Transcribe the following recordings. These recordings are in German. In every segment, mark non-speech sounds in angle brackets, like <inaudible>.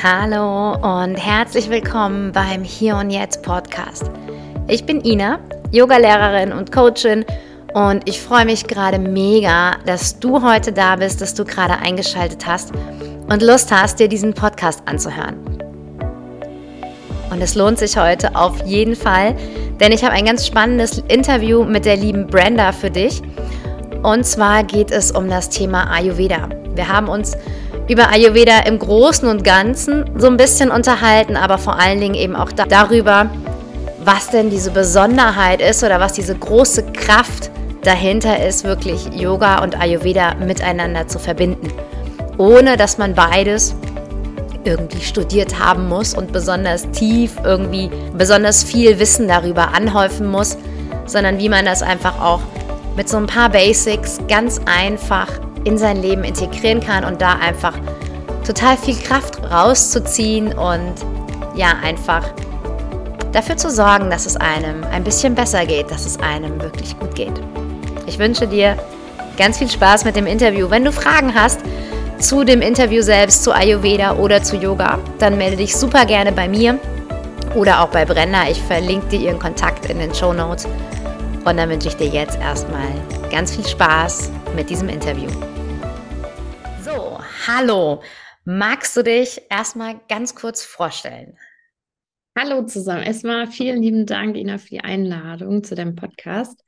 Hallo und herzlich willkommen beim Hier und Jetzt Podcast. Ich bin Ina, Yogalehrerin und Coachin und ich freue mich gerade mega, dass du heute da bist, dass du gerade eingeschaltet hast und Lust hast, dir diesen Podcast anzuhören. Und es lohnt sich heute auf jeden Fall, denn ich habe ein ganz spannendes Interview mit der lieben Brenda für dich. Und zwar geht es um das Thema Ayurveda. Wir haben uns über Ayurveda im Großen und Ganzen so ein bisschen unterhalten, aber vor allen Dingen eben auch da darüber, was denn diese Besonderheit ist oder was diese große Kraft dahinter ist, wirklich Yoga und Ayurveda miteinander zu verbinden, ohne dass man beides irgendwie studiert haben muss und besonders tief irgendwie besonders viel Wissen darüber anhäufen muss, sondern wie man das einfach auch mit so ein paar Basics ganz einfach in sein Leben integrieren kann und da einfach total viel Kraft rauszuziehen und ja, einfach dafür zu sorgen, dass es einem ein bisschen besser geht, dass es einem wirklich gut geht. Ich wünsche dir ganz viel Spaß mit dem Interview. Wenn du Fragen hast zu dem Interview selbst, zu Ayurveda oder zu Yoga, dann melde dich super gerne bei mir oder auch bei Brenda. Ich verlinke dir ihren Kontakt in den Show Notes. Und dann wünsche ich dir jetzt erstmal ganz viel Spaß mit diesem Interview. Hallo. Magst du dich erstmal ganz kurz vorstellen? Hallo zusammen. Erstmal vielen lieben Dank, Ina, für die Einladung zu deinem Podcast.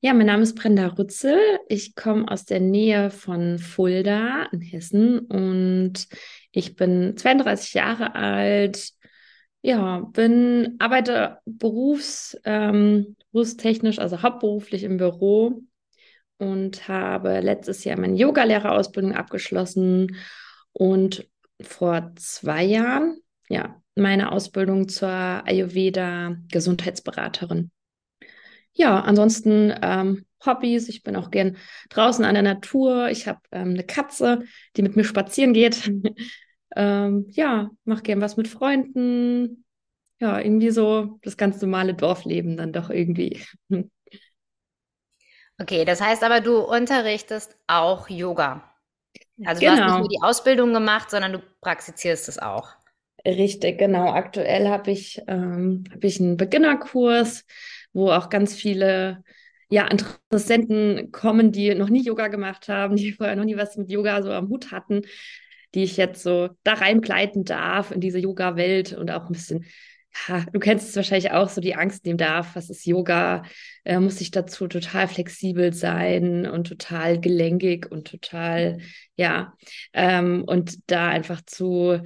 Ja, mein Name ist Brenda Rützel. Ich komme aus der Nähe von Fulda in Hessen und ich bin 32 Jahre alt. Ja, bin, arbeite berufs, ähm, berufstechnisch, also hauptberuflich im Büro und habe letztes Jahr meine Yogalehrerausbildung abgeschlossen und vor zwei Jahren, ja, meine Ausbildung zur Ayurveda Gesundheitsberaterin ja, ansonsten ähm, Hobbys. Ich bin auch gern draußen an der Natur. Ich habe ähm, eine Katze, die mit mir spazieren geht. <laughs> ähm, ja, mache gern was mit Freunden. Ja, irgendwie so das ganz normale Dorfleben dann doch irgendwie. <laughs> okay, das heißt aber, du unterrichtest auch Yoga. Also genau. du hast nicht genau. nur die Ausbildung gemacht, sondern du praktizierst es auch. Richtig, genau. Aktuell habe ich, ähm, hab ich einen Beginnerkurs wo auch ganz viele ja, Interessenten kommen, die noch nie Yoga gemacht haben, die <laughs> vorher noch nie was mit Yoga so am Hut hatten, die ich jetzt so da reinbleiten darf in diese Yoga-Welt und auch ein bisschen, ja, du kennst es wahrscheinlich auch, so die Angst nehmen darf, was ist Yoga, äh, muss ich dazu total flexibel sein und total gelenkig und total, ja, ähm, und da einfach zu,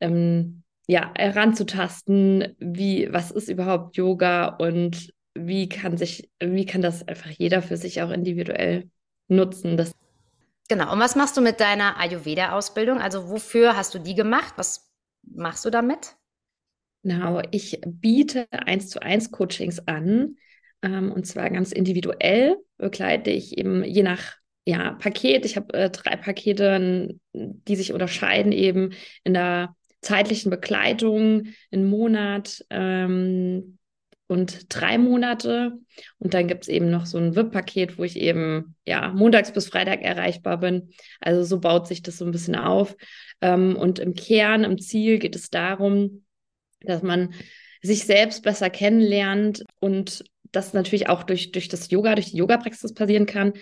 ähm, ja, heranzutasten, wie, was ist überhaupt Yoga und wie kann sich, wie kann das einfach jeder für sich auch individuell nutzen? Das genau. Und was machst du mit deiner Ayurveda-Ausbildung? Also wofür hast du die gemacht? Was machst du damit? Genau, ich biete eins zu eins Coachings an. Ähm, und zwar ganz individuell begleite ich eben je nach ja, Paket. Ich habe äh, drei Pakete, die sich unterscheiden eben in der zeitlichen Begleitung, im Monat, ähm, und drei Monate. Und dann gibt es eben noch so ein VIP-Paket, wo ich eben ja montags bis Freitag erreichbar bin. Also so baut sich das so ein bisschen auf. Ähm, und im Kern, im Ziel geht es darum, dass man sich selbst besser kennenlernt und das natürlich auch durch, durch das Yoga, durch die Yoga-Praxis passieren kann,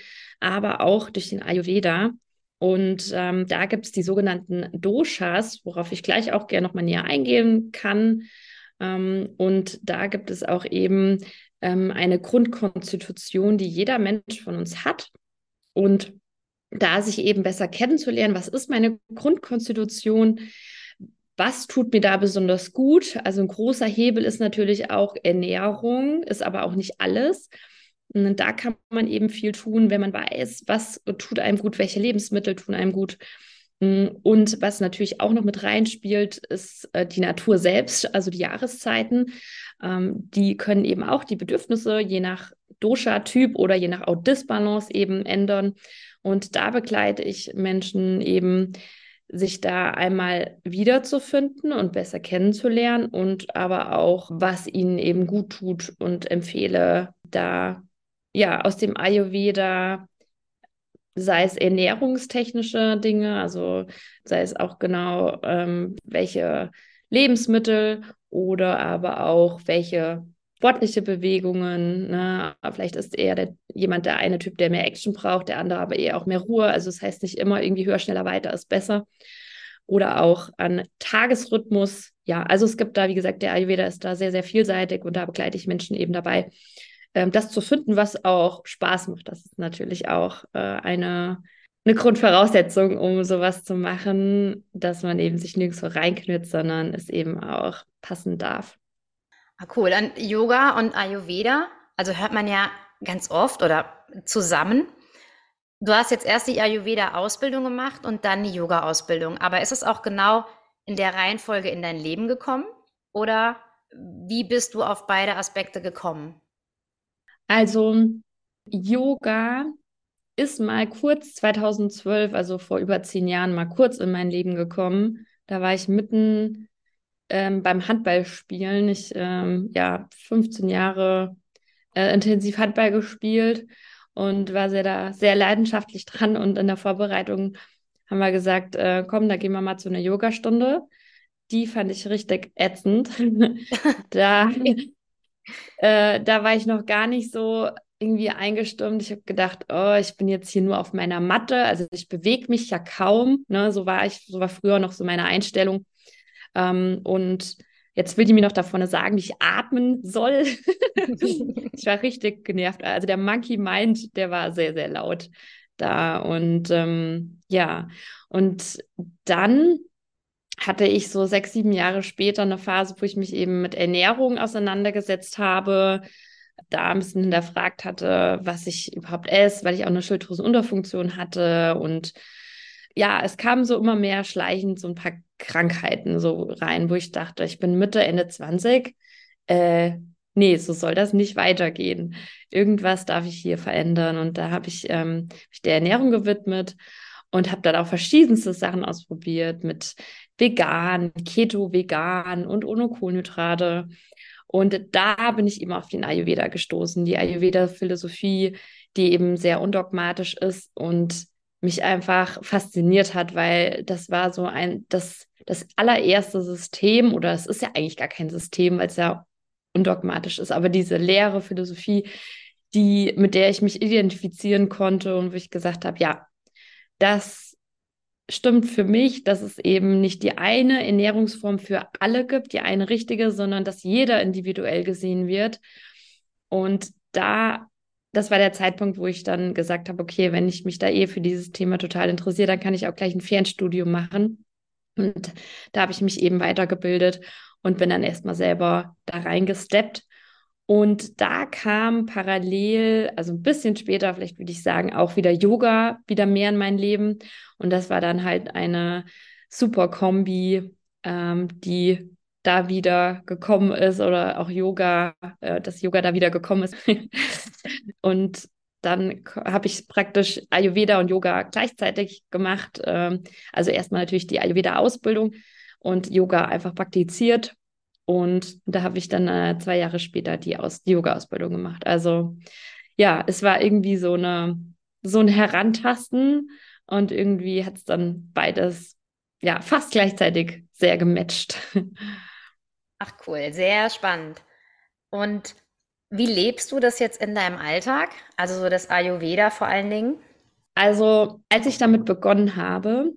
aber auch durch den Ayurveda. Und ähm, da gibt es die sogenannten Doshas, worauf ich gleich auch gerne nochmal näher eingehen kann. Ähm, und da gibt es auch eben ähm, eine Grundkonstitution, die jeder Mensch von uns hat. Und da sich eben besser kennenzulernen, was ist meine Grundkonstitution, was tut mir da besonders gut? Also ein großer Hebel ist natürlich auch Ernährung, ist aber auch nicht alles. Und da kann man eben viel tun, wenn man weiß, was tut einem gut, welche Lebensmittel tun einem gut. Mm, und was natürlich auch noch mit reinspielt, ist äh, die Natur selbst, also die Jahreszeiten. Ähm, die können eben auch die Bedürfnisse je nach Dosha-Typ oder je nach Hautdisbalance eben ändern. Und da begleite ich Menschen eben, sich da einmal wiederzufinden und besser kennenzulernen und aber auch, was ihnen eben gut tut und empfehle, da ja aus dem Ayurveda sei es ernährungstechnische Dinge, also sei es auch genau, ähm, welche Lebensmittel oder aber auch welche sportliche Bewegungen. Ne? Vielleicht ist eher der, jemand der eine Typ, der mehr Action braucht, der andere aber eher auch mehr Ruhe. Also das heißt nicht immer irgendwie höher, schneller, weiter ist besser. Oder auch an Tagesrhythmus. Ja, also es gibt da, wie gesagt, der Ayurveda ist da sehr, sehr vielseitig und da begleite ich Menschen eben dabei, ähm, das zu finden, was auch Spaß macht. Das ist natürlich auch äh, eine, eine Grundvoraussetzung, um sowas zu machen, dass man eben sich nirgendwo reinknüpft, sondern es eben auch passen darf. Ah, cool. Dann Yoga und Ayurveda, also hört man ja ganz oft oder zusammen. Du hast jetzt erst die Ayurveda-Ausbildung gemacht und dann die Yoga-Ausbildung. Aber ist es auch genau in der Reihenfolge in dein Leben gekommen? Oder wie bist du auf beide Aspekte gekommen? Also Yoga ist mal kurz 2012, also vor über zehn Jahren, mal kurz in mein Leben gekommen. Da war ich mitten ähm, beim Handballspielen. Ich ähm, ja 15 Jahre äh, intensiv Handball gespielt und war sehr da sehr leidenschaftlich dran. Und in der Vorbereitung haben wir gesagt, äh, komm, da gehen wir mal zu einer Yogastunde. Die fand ich richtig ätzend. <laughs> da äh, da war ich noch gar nicht so irgendwie eingestimmt. Ich habe gedacht, oh, ich bin jetzt hier nur auf meiner Matte, also ich bewege mich ja kaum. Ne? So war ich, so war früher noch so meine Einstellung. Ähm, und jetzt will die mir noch davon sagen, wie ich atmen soll. <laughs> ich war richtig genervt. Also der Monkey Mind, der war sehr, sehr laut da. Und ähm, ja, und dann hatte ich so sechs, sieben Jahre später eine Phase, wo ich mich eben mit Ernährung auseinandergesetzt habe, da ein bisschen hinterfragt hatte, was ich überhaupt esse, weil ich auch eine Schilddrüsenunterfunktion hatte und ja, es kamen so immer mehr schleichend so ein paar Krankheiten so rein, wo ich dachte, ich bin Mitte, Ende 20, äh, nee, so soll das nicht weitergehen. Irgendwas darf ich hier verändern und da habe ich ähm, mich der Ernährung gewidmet und habe dann auch verschiedenste Sachen ausprobiert mit vegan, Keto, vegan und ohne Kohlenhydrate. Und da bin ich eben auf den Ayurveda gestoßen, die Ayurveda-Philosophie, die eben sehr undogmatisch ist und mich einfach fasziniert hat, weil das war so ein, das, das allererste System, oder es ist ja eigentlich gar kein System, weil es ja undogmatisch ist, aber diese leere Philosophie, die, mit der ich mich identifizieren konnte und wo ich gesagt habe, ja, das stimmt für mich, dass es eben nicht die eine Ernährungsform für alle gibt, die eine richtige, sondern dass jeder individuell gesehen wird. Und da, das war der Zeitpunkt, wo ich dann gesagt habe, okay, wenn ich mich da eh für dieses Thema total interessiere, dann kann ich auch gleich ein Fernstudium machen. Und da habe ich mich eben weitergebildet und bin dann erstmal selber da reingesteppt. Und da kam parallel, also ein bisschen später, vielleicht würde ich sagen, auch wieder Yoga wieder mehr in mein Leben. Und das war dann halt eine super Kombi, ähm, die da wieder gekommen ist oder auch Yoga, äh, dass Yoga da wieder gekommen ist. <laughs> und dann habe ich praktisch Ayurveda und Yoga gleichzeitig gemacht. Ähm, also erstmal natürlich die Ayurveda-Ausbildung und Yoga einfach praktiziert. Und da habe ich dann äh, zwei Jahre später die, Aus die Yoga-Ausbildung gemacht. Also ja, es war irgendwie so eine so ein Herantasten und irgendwie hat es dann beides ja fast gleichzeitig sehr gematcht. <laughs> Ach cool, sehr spannend. Und wie lebst du das jetzt in deinem Alltag? Also so das Ayurveda vor allen Dingen? Also als ich damit begonnen habe,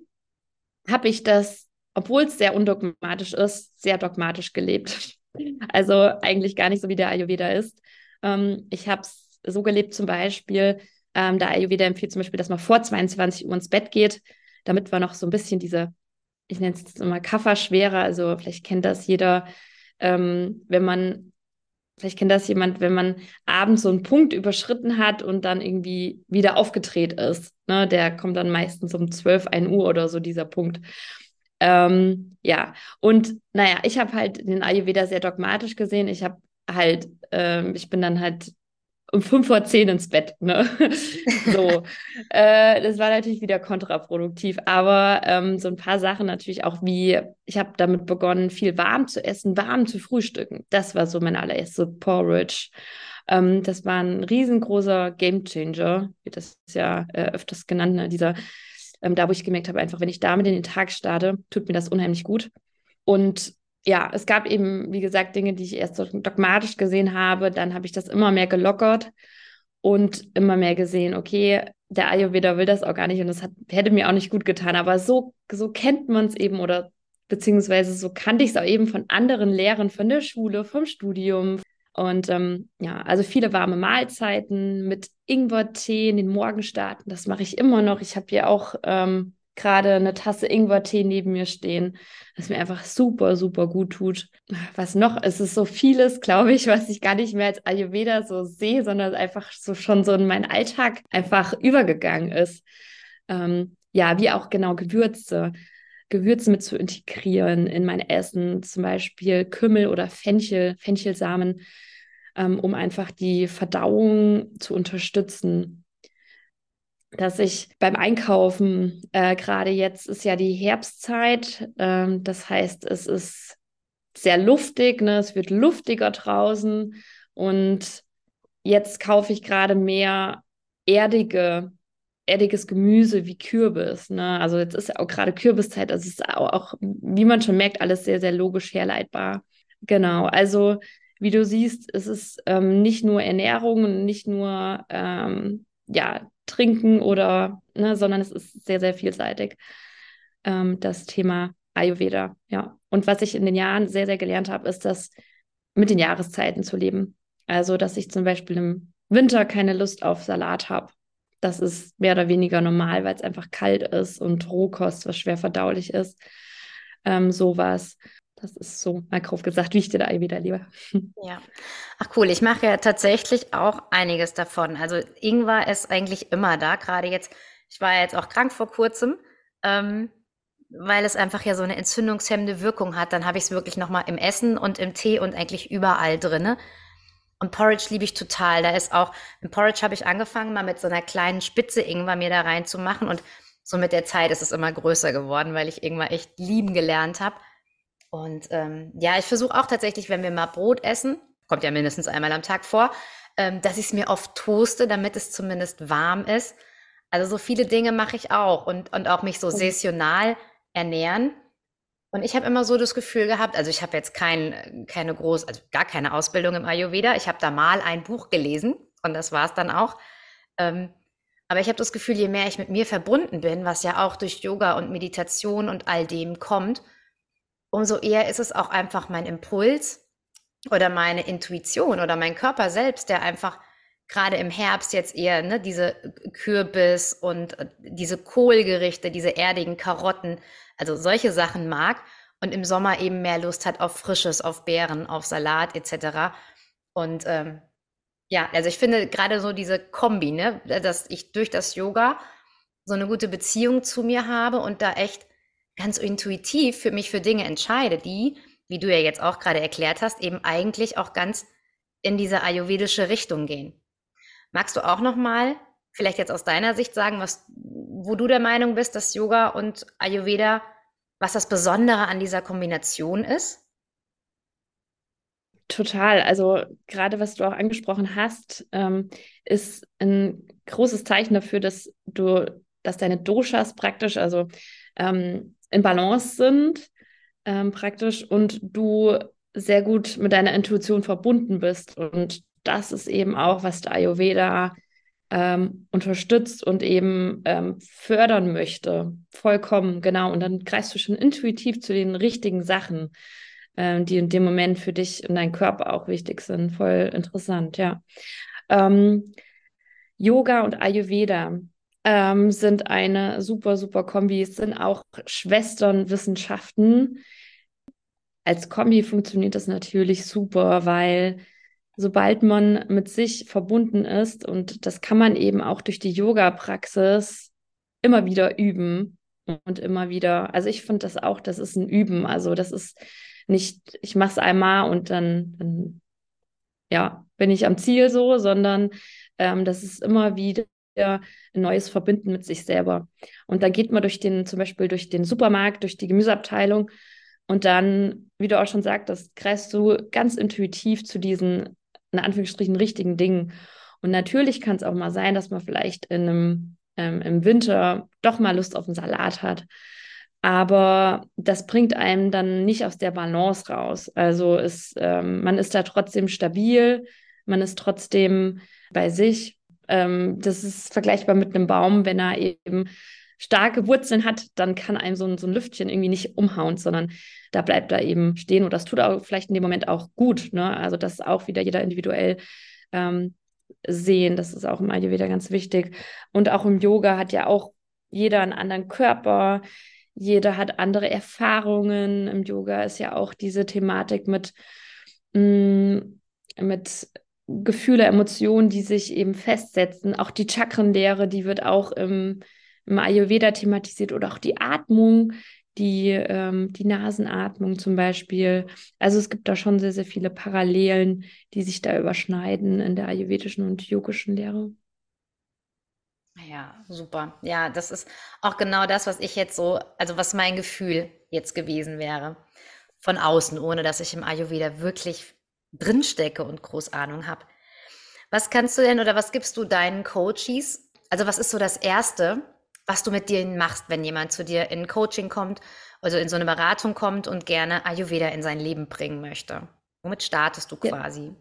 habe ich das, obwohl es sehr undogmatisch ist, sehr dogmatisch gelebt. <laughs> Also eigentlich gar nicht so, wie der Ayurveda ist. Ähm, ich habe es so gelebt zum Beispiel, ähm, der Ayurveda empfiehlt zum Beispiel, dass man vor 22 Uhr ins Bett geht, damit man noch so ein bisschen diese, ich nenne es jetzt immer Kafferschwere, also vielleicht kennt das jeder, ähm, wenn man, vielleicht kennt das jemand, wenn man abends so einen Punkt überschritten hat und dann irgendwie wieder aufgedreht ist. Ne? Der kommt dann meistens um 12, 1 Uhr oder so, dieser Punkt. Ähm, ja, und naja, ich habe halt den Ayurveda sehr dogmatisch gesehen. Ich habe halt, ähm, ich bin dann halt um fünf vor zehn ins Bett. Ne? <laughs> so, äh, das war natürlich wieder kontraproduktiv, aber ähm, so ein paar Sachen natürlich auch wie, ich habe damit begonnen, viel warm zu essen, warm zu frühstücken. Das war so mein allererster Porridge. Ähm, das war ein riesengroßer Gamechanger, wird das ja äh, öfters genannt, ne? dieser, ähm, da wo ich gemerkt habe, einfach wenn ich damit in den Tag starte, tut mir das unheimlich gut. Und ja, es gab eben, wie gesagt, Dinge, die ich erst so dogmatisch gesehen habe. Dann habe ich das immer mehr gelockert und immer mehr gesehen, okay, der Ayurveda will das auch gar nicht und das hat, hätte mir auch nicht gut getan. Aber so, so kennt man es eben oder beziehungsweise so kannte ich es auch eben von anderen Lehrern, von der Schule, vom Studium. Und ähm, ja, also viele warme Mahlzeiten mit Ingwertee in den Morgenstarten, das mache ich immer noch. Ich habe hier auch ähm, gerade eine Tasse Ingwertee neben mir stehen, was mir einfach super, super gut tut. Was noch? Es ist so vieles, glaube ich, was ich gar nicht mehr als Ayurveda so sehe, sondern einfach so schon so in meinen Alltag einfach übergegangen ist. Ähm, ja, wie auch genau Gewürze. Gewürze mit zu integrieren in mein Essen, zum Beispiel Kümmel oder Fenchel, Fenchelsamen, ähm, um einfach die Verdauung zu unterstützen dass ich beim Einkaufen, äh, gerade jetzt ist ja die Herbstzeit, ähm, das heißt, es ist sehr luftig, ne? es wird luftiger draußen und jetzt kaufe ich gerade mehr erdige, erdiges Gemüse wie Kürbis. Ne? Also jetzt ist ja auch gerade Kürbiszeit, es ist auch, auch, wie man schon merkt, alles sehr, sehr logisch herleitbar. Genau, also wie du siehst, es ist ähm, nicht nur Ernährung und nicht nur ähm, ja, trinken oder, ne, sondern es ist sehr, sehr vielseitig, ähm, das Thema Ayurveda, ja. Und was ich in den Jahren sehr, sehr gelernt habe, ist das mit den Jahreszeiten zu leben. Also, dass ich zum Beispiel im Winter keine Lust auf Salat habe. Das ist mehr oder weniger normal, weil es einfach kalt ist und Rohkost, was schwer verdaulich ist. Ähm, sowas. Das ist so mal grob gesagt, wie ich dir da wieder liebe. <laughs> Ja. Ach cool, ich mache ja tatsächlich auch einiges davon. Also Ingwer ist eigentlich immer da, gerade jetzt, ich war ja jetzt auch krank vor kurzem, ähm, weil es einfach ja so eine entzündungshemmende Wirkung hat. Dann habe ich es wirklich nochmal im Essen und im Tee und eigentlich überall drinne. Und Porridge liebe ich total. Da ist auch, im Porridge habe ich angefangen, mal mit so einer kleinen Spitze Ingwer mir da reinzumachen. Und so mit der Zeit ist es immer größer geworden, weil ich Ingwer echt lieben gelernt habe. Und ähm, ja, ich versuche auch tatsächlich, wenn wir mal Brot essen, kommt ja mindestens einmal am Tag vor, ähm, dass ich es mir oft toaste, damit es zumindest warm ist. Also so viele Dinge mache ich auch und, und auch mich so oh. saisonal ernähren. Und ich habe immer so das Gefühl gehabt, also ich habe jetzt kein, keine groß, also gar keine Ausbildung im Ayurveda. Ich habe da mal ein Buch gelesen und das war es dann auch. Ähm, aber ich habe das Gefühl, je mehr ich mit mir verbunden bin, was ja auch durch Yoga und Meditation und all dem kommt, umso eher ist es auch einfach mein Impuls oder meine Intuition oder mein Körper selbst, der einfach gerade im Herbst jetzt eher ne, diese Kürbis und äh, diese Kohlgerichte, diese erdigen Karotten, also solche Sachen mag und im Sommer eben mehr Lust hat auf Frisches, auf Beeren, auf Salat etc. Und ähm, ja, also ich finde gerade so diese Kombi, ne, dass ich durch das Yoga so eine gute Beziehung zu mir habe und da echt ganz intuitiv für mich für Dinge entscheide, die, wie du ja jetzt auch gerade erklärt hast, eben eigentlich auch ganz in diese ayurvedische Richtung gehen. Magst du auch noch mal vielleicht jetzt aus deiner Sicht sagen, was wo du der Meinung bist, dass Yoga und Ayurveda was das Besondere an dieser Kombination ist? Total. Also gerade was du auch angesprochen hast, ähm, ist ein großes Zeichen dafür, dass du, dass deine Doshas praktisch, also ähm, in Balance sind, ähm, praktisch, und du sehr gut mit deiner Intuition verbunden bist. Und das ist eben auch, was der Ayurveda ähm, unterstützt und eben ähm, fördern möchte. Vollkommen, genau. Und dann greifst du schon intuitiv zu den richtigen Sachen, ähm, die in dem Moment für dich und deinen Körper auch wichtig sind. Voll interessant, ja. Ähm, Yoga und Ayurveda ähm, sind eine super, super Kombi. Es sind auch Schwesternwissenschaften. Als Kombi funktioniert das natürlich super, weil sobald man mit sich verbunden ist, und das kann man eben auch durch die Yoga-Praxis immer wieder üben und immer wieder, also ich finde das auch, das ist ein Üben. Also das ist nicht, ich mache es einmal und dann, dann ja, bin ich am Ziel so, sondern ähm, das ist immer wieder ein neues Verbinden mit sich selber. Und dann geht man durch den, zum Beispiel durch den Supermarkt, durch die Gemüseabteilung und dann, wie du auch schon sagtest, greifst du ganz intuitiv zu diesen in Anführungsstrichen richtigen Dingen. Und natürlich kann es auch mal sein, dass man vielleicht in einem, ähm, im Winter doch mal Lust auf einen Salat hat. Aber das bringt einem dann nicht aus der Balance raus. Also ist, ähm, man ist da trotzdem stabil, man ist trotzdem bei sich. Ähm, das ist vergleichbar mit einem Baum, wenn er eben starke Wurzeln hat, dann kann einem so ein, so ein Lüftchen irgendwie nicht umhauen, sondern da bleibt er eben stehen und das tut auch vielleicht in dem Moment auch gut. Ne? Also das ist auch wieder jeder individuell ähm, sehen, das ist auch im Ayurveda ganz wichtig. Und auch im Yoga hat ja auch jeder einen anderen Körper, jeder hat andere Erfahrungen. Im Yoga ist ja auch diese Thematik mit, mh, mm, mit Gefühle, Emotionen, die sich eben festsetzen. Auch die Chakrenlehre, die wird auch im im Ayurveda thematisiert oder auch die Atmung, die, ähm, die Nasenatmung zum Beispiel. Also es gibt da schon sehr, sehr viele Parallelen, die sich da überschneiden in der ayurvedischen und yogischen Lehre. Ja, super. Ja, das ist auch genau das, was ich jetzt so, also was mein Gefühl jetzt gewesen wäre. Von außen, ohne dass ich im Ayurveda wirklich drinstecke und groß Ahnung habe. Was kannst du denn oder was gibst du deinen Coaches? Also was ist so das Erste, was du mit denen machst, wenn jemand zu dir in Coaching kommt, also in so eine Beratung kommt und gerne Ayurveda in sein Leben bringen möchte. Womit startest du quasi?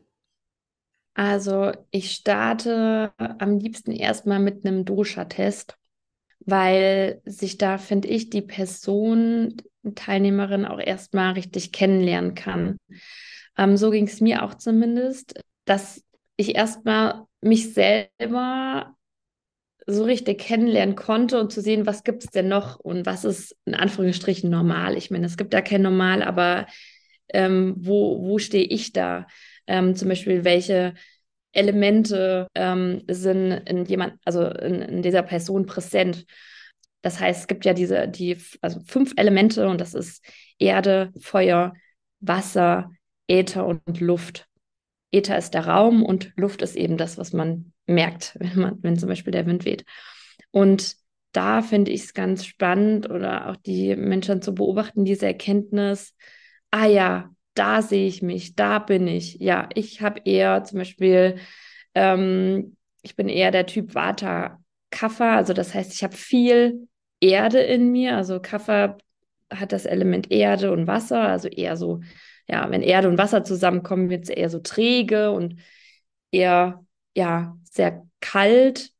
Also ich starte am liebsten erstmal mit einem Dosha-Test, weil sich da, finde ich, die Person, die Teilnehmerin auch erstmal richtig kennenlernen kann. Ähm, so ging es mir auch zumindest, dass ich erstmal mich selber so richtig kennenlernen konnte und zu sehen, was gibt es denn noch und was ist in Anführungsstrichen normal. Ich meine, es gibt da kein Normal, aber ähm, wo, wo stehe ich da? Ähm, zum Beispiel, welche Elemente ähm, sind in jemand, also in, in, dieser Person präsent. Das heißt, es gibt ja diese, die, also fünf Elemente und das ist Erde, Feuer, Wasser, Äther und Luft. Äther ist der Raum und Luft ist eben das, was man merkt, <laughs> wenn, man, wenn zum Beispiel der Wind weht. Und da finde ich es ganz spannend oder auch die Menschen zu beobachten, diese Erkenntnis, ah ja, da sehe ich mich, da bin ich. Ja, ich habe eher zum Beispiel, ähm, ich bin eher der Typ Vata Kapha, also das heißt, ich habe viel Erde in mir, also Kapha hat das Element Erde und Wasser, also eher so, ja, wenn Erde und Wasser zusammenkommen, wird es eher so träge und eher ja, sehr kalt.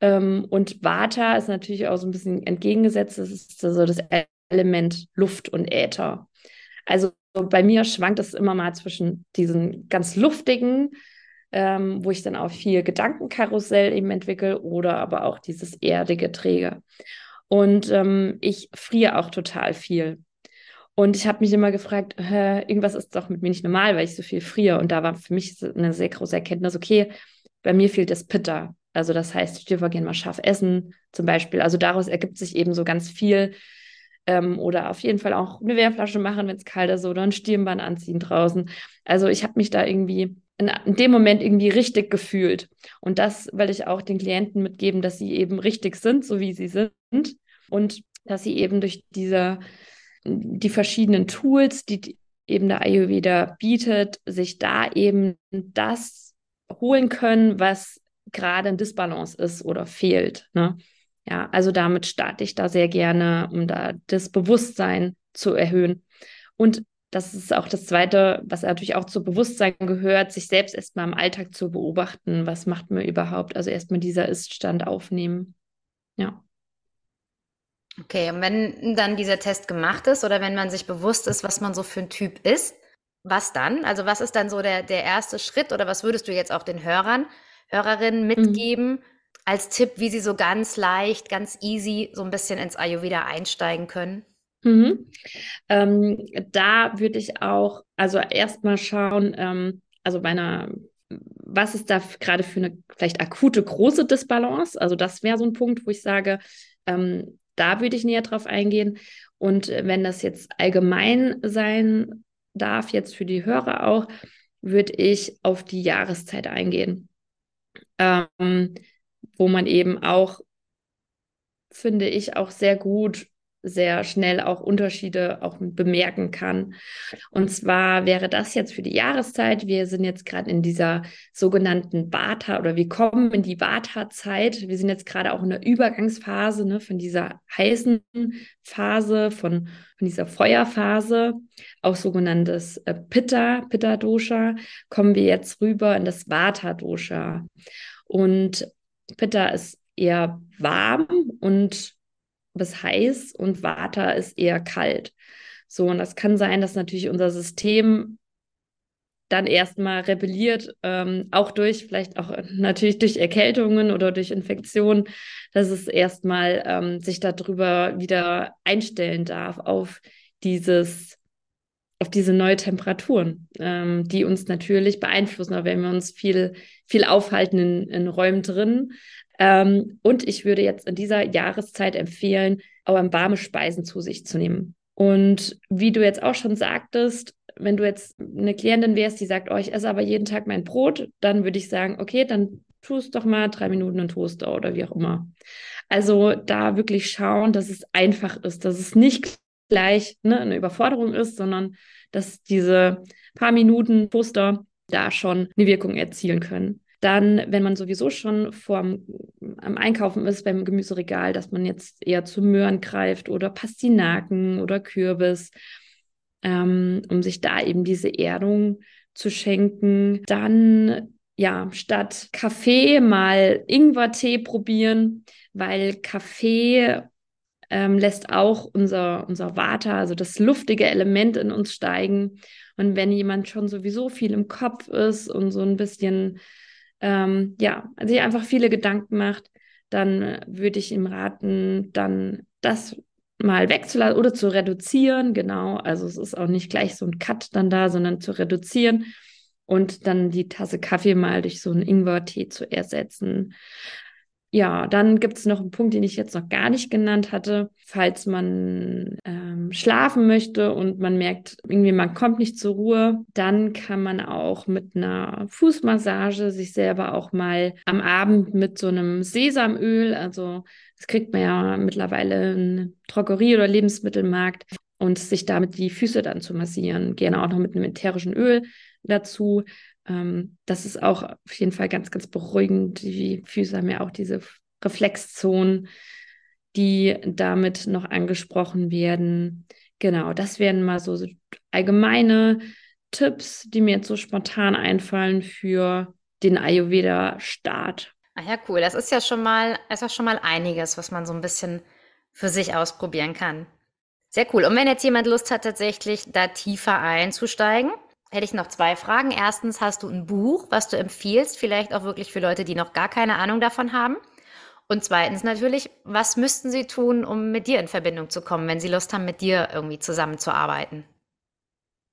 Ähm, und Vata ist natürlich auch so ein bisschen entgegengesetzt. Das ist so das Element Luft und Äther. Also bei mir schwankt es immer mal zwischen diesen ganz luftigen, ähm, wo ich dann auch viel Gedankenkarussell eben entwickle, oder aber auch dieses erdige Träger. Und ähm, ich friere auch total viel. Und ich habe mich immer gefragt, irgendwas ist doch mit mir nicht normal, weil ich so viel friere. Und da war für mich eine sehr große Erkenntnis, okay, bei mir fehlt das Pitta. Also das heißt, ich dürfe gerne mal scharf essen zum Beispiel. Also daraus ergibt sich eben so ganz viel. Ähm, oder auf jeden Fall auch eine Wärmflasche machen, wenn es kalt ist, oder ein Stirnband anziehen draußen. Also ich habe mich da irgendwie in, in, dem Moment irgendwie richtig gefühlt. Und das will ich auch den Klienten mitgeben, dass sie eben richtig sind, so wie sie sind. Und dass sie eben durch diese, die verschiedenen Tools, die eben der Ayurveda bietet, sich da eben das holen können, was gerade in Disbalance ist oder fehlt. Ne? Ja, also damit starte ich da sehr gerne, um da das Bewusstsein zu erhöhen. Und das ist auch das Zweite, was natürlich auch zu Bewusstsein gehört, sich selbst erstmal im Alltag zu beobachten. Was macht mir überhaupt? Also erstmal dieser Iststand aufnehmen. Ja. Okay, und wenn dann dieser Test gemacht ist oder wenn man sich bewusst ist, was man so für ein Typ ist, was dann? Also was ist dann so der, der erste Schritt oder was würdest du jetzt auch den Hörern, Hörerinnen mhm. mitgeben mhm. als Tipp, wie sie so ganz leicht, ganz easy so ein bisschen ins Ayurveda einsteigen können? Mhm. Ähm, da würde ich auch, also erstmal schauen, ähm, also bei einer, was ist da gerade für eine vielleicht akute große Disbalance? Also das wäre so ein Punkt, wo ich sage, ähm, da würde ich näher drauf eingehen. Und wenn das jetzt allgemein sein darf, jetzt für die Hörer auch, würde ich auf die Jahreszeit eingehen, ähm, wo man eben auch, finde ich, auch sehr gut sehr schnell auch Unterschiede auch bemerken kann. Und zwar wäre das jetzt für die Jahreszeit. Wir sind jetzt gerade in dieser sogenannten Vata oder wir kommen in die Vata-Zeit. Wir sind jetzt gerade auch in der Übergangsphase ne, von dieser heißen Phase, von, von dieser Feuerphase, auch sogenanntes äh, Pitta, Pitta-Dosha, kommen wir jetzt rüber in das Vata-Dosha. Und Pitta ist eher warm und bis heiß und Vata ist eher kalt. So, und das kann sein, dass natürlich unser System dann erstmal rebelliert, ähm, auch durch, vielleicht auch natürlich durch Erkältungen oder durch Infektionen, dass es erstmal ähm, sich darüber wieder einstellen darf auf dieses, auf diese neue Temperaturen, ähm, die uns natürlich beeinflussen, aber wenn wir uns viel, viel aufhalten in, in Räumen drin, ähm, und ich würde jetzt in dieser Jahreszeit empfehlen, auch warme Speisen zu sich zu nehmen. Und wie du jetzt auch schon sagtest, wenn du jetzt eine Klientin wärst, die sagt, oh, ich esse aber jeden Tag mein Brot, dann würde ich sagen, okay, dann tust doch mal drei Minuten in Toaster oder wie auch immer. Also da wirklich schauen, dass es einfach ist, dass es nicht gleich ne, eine Überforderung ist, sondern dass diese paar Minuten Toaster da schon eine Wirkung erzielen können. Dann, wenn man sowieso schon vorm, am Einkaufen ist beim Gemüseregal, dass man jetzt eher zu Möhren greift oder Pastinaken oder Kürbis, ähm, um sich da eben diese Erdung zu schenken. Dann ja, statt Kaffee mal Ingwertee probieren, weil Kaffee ähm, lässt auch unser, unser Vata, also das luftige Element in uns steigen. Und wenn jemand schon sowieso viel im Kopf ist und so ein bisschen ähm, ja, sich einfach viele Gedanken macht, dann würde ich ihm raten, dann das mal wegzulassen oder zu reduzieren. Genau, also es ist auch nicht gleich so ein Cut dann da, sondern zu reduzieren und dann die Tasse Kaffee mal durch so einen Ingwer-Tee zu ersetzen. Ja, dann gibt es noch einen Punkt, den ich jetzt noch gar nicht genannt hatte. Falls man ähm, schlafen möchte und man merkt, irgendwie man kommt nicht zur Ruhe, dann kann man auch mit einer Fußmassage sich selber auch mal am Abend mit so einem Sesamöl, also das kriegt man ja mittlerweile in Drogerie oder Lebensmittelmarkt, und sich damit die Füße dann zu massieren. Gerne auch noch mit einem ätherischen Öl dazu. Ähm, das ist auch auf jeden Fall ganz, ganz beruhigend. Die Füße haben ja auch diese Reflexzonen, die damit noch angesprochen werden. Genau, das wären mal so, so allgemeine Tipps, die mir jetzt so spontan einfallen für den Ayurveda-Start. Ah ja, cool. Das ist ja schon mal, ist ja schon mal einiges, was man so ein bisschen für sich ausprobieren kann. Sehr cool. Und wenn jetzt jemand Lust hat, tatsächlich da tiefer einzusteigen, hätte ich noch zwei Fragen. Erstens, hast du ein Buch, was du empfiehlst, vielleicht auch wirklich für Leute, die noch gar keine Ahnung davon haben? Und zweitens natürlich, was müssten sie tun, um mit dir in Verbindung zu kommen, wenn sie Lust haben, mit dir irgendwie zusammenzuarbeiten?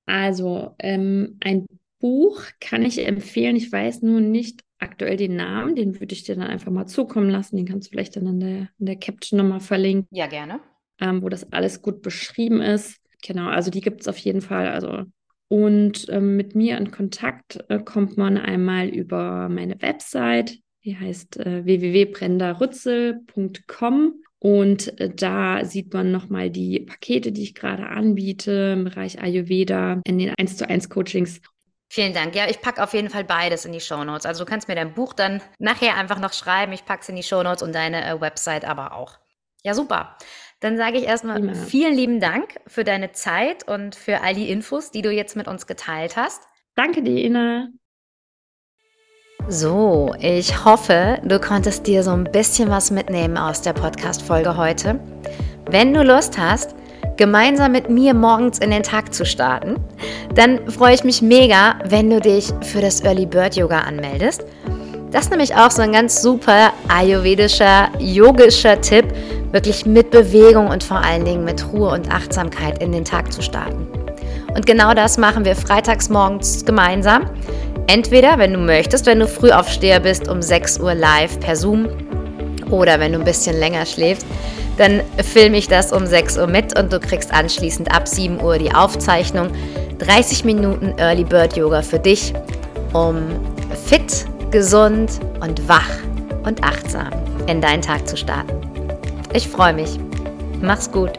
Also, ähm, ein Buch kann ich empfehlen. Ich weiß nur nicht aktuell den Namen. Den würde ich dir dann einfach mal zukommen lassen. Den kannst du vielleicht dann in der, in der Caption nochmal verlinken. Ja, gerne. Ähm, wo das alles gut beschrieben ist. Genau, also die gibt es auf jeden Fall. Also und ähm, mit mir in Kontakt äh, kommt man einmal über meine Website, die heißt äh, www.brendarützel.com. Und äh, da sieht man nochmal die Pakete, die ich gerade anbiete im Bereich Ayurveda in den 1 zu 1 Coachings. Vielen Dank. Ja, ich packe auf jeden Fall beides in die Shownotes. Also du kannst mir dein Buch dann nachher einfach noch schreiben. Ich packe es in die Shownotes und deine äh, Website aber auch. Ja, super. Dann sage ich erstmal Immer. vielen lieben Dank für deine Zeit und für all die Infos, die du jetzt mit uns geteilt hast. Danke dir, Ina. So, ich hoffe, du konntest dir so ein bisschen was mitnehmen aus der Podcast-Folge heute. Wenn du Lust hast, gemeinsam mit mir morgens in den Tag zu starten, dann freue ich mich mega, wenn du dich für das Early Bird Yoga anmeldest. Das ist nämlich auch so ein ganz super ayurvedischer, yogischer Tipp, wirklich mit Bewegung und vor allen Dingen mit Ruhe und Achtsamkeit in den Tag zu starten. Und genau das machen wir freitags morgens gemeinsam. Entweder, wenn du möchtest, wenn du Frühaufsteher bist, um 6 Uhr live per Zoom oder wenn du ein bisschen länger schläfst, dann filme ich das um 6 Uhr mit und du kriegst anschließend ab 7 Uhr die Aufzeichnung. 30 Minuten Early Bird Yoga für dich, um fit, gesund und wach und achtsam in deinen Tag zu starten. Ich freue mich. Mach's gut.